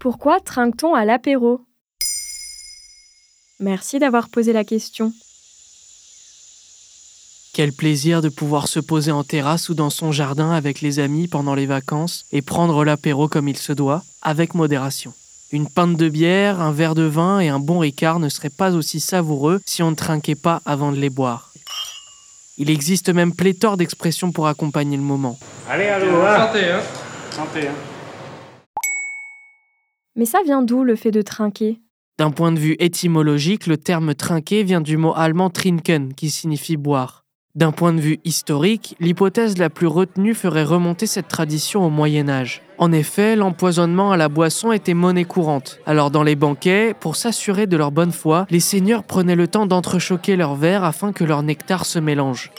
Pourquoi trinque-t-on à l'apéro? Merci d'avoir posé la question. Quel plaisir de pouvoir se poser en terrasse ou dans son jardin avec les amis pendant les vacances et prendre l'apéro comme il se doit, avec modération. Une pinte de bière, un verre de vin et un bon ricard ne seraient pas aussi savoureux si on ne trinquait pas avant de les boire. Il existe même pléthore d'expressions pour accompagner le moment. Allez, allô, hein. santé, hein. Santé, hein. Mais ça vient d'où le fait de trinquer? D'un point de vue étymologique, le terme trinquer vient du mot allemand trinken, qui signifie boire. D'un point de vue historique, l'hypothèse la plus retenue ferait remonter cette tradition au Moyen Âge. En effet, l'empoisonnement à la boisson était monnaie courante. Alors dans les banquets, pour s'assurer de leur bonne foi, les seigneurs prenaient le temps d'entrechoquer leurs verres afin que leur nectar se mélange.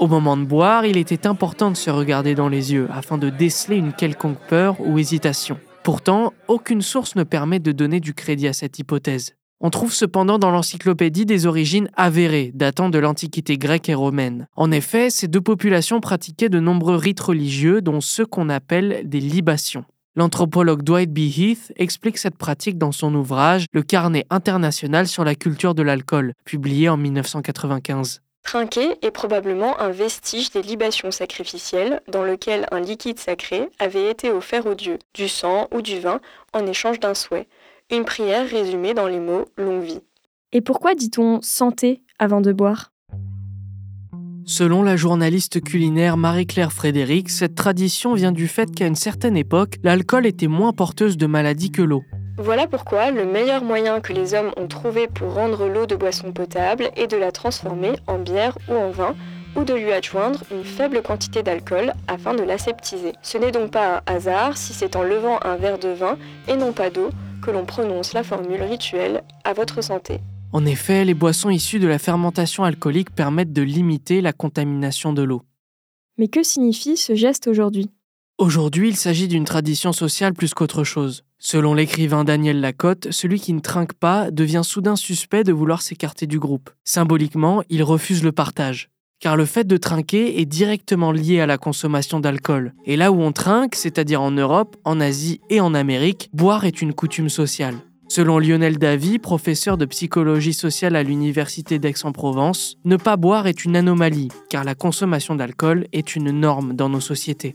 Au moment de boire, il était important de se regarder dans les yeux afin de déceler une quelconque peur ou hésitation. Pourtant, aucune source ne permet de donner du crédit à cette hypothèse. On trouve cependant dans l'encyclopédie des origines avérées, datant de l'Antiquité grecque et romaine. En effet, ces deux populations pratiquaient de nombreux rites religieux, dont ceux qu'on appelle des libations. L'anthropologue Dwight B. Heath explique cette pratique dans son ouvrage Le carnet international sur la culture de l'alcool, publié en 1995. Trinquer est probablement un vestige des libations sacrificielles dans lequel un liquide sacré avait été offert aux dieux, du sang ou du vin en échange d'un souhait. Une prière résumée dans les mots longue vie. Et pourquoi dit-on santé avant de boire? Selon la journaliste culinaire Marie-Claire Frédéric, cette tradition vient du fait qu'à une certaine époque, l'alcool était moins porteuse de maladies que l'eau. Voilà pourquoi le meilleur moyen que les hommes ont trouvé pour rendre l'eau de boisson potable est de la transformer en bière ou en vin ou de lui adjoindre une faible quantité d'alcool afin de l'aseptiser. Ce n'est donc pas un hasard si c'est en levant un verre de vin et non pas d'eau que l'on prononce la formule rituelle à votre santé. En effet, les boissons issues de la fermentation alcoolique permettent de limiter la contamination de l'eau. Mais que signifie ce geste aujourd'hui? Aujourd'hui, il s'agit d'une tradition sociale plus qu'autre chose. Selon l'écrivain Daniel Lacotte, celui qui ne trinque pas devient soudain suspect de vouloir s'écarter du groupe. Symboliquement, il refuse le partage. Car le fait de trinquer est directement lié à la consommation d'alcool. Et là où on trinque, c'est-à-dire en Europe, en Asie et en Amérique, boire est une coutume sociale. Selon Lionel Davy, professeur de psychologie sociale à l'Université d'Aix-en-Provence, ne pas boire est une anomalie, car la consommation d'alcool est une norme dans nos sociétés.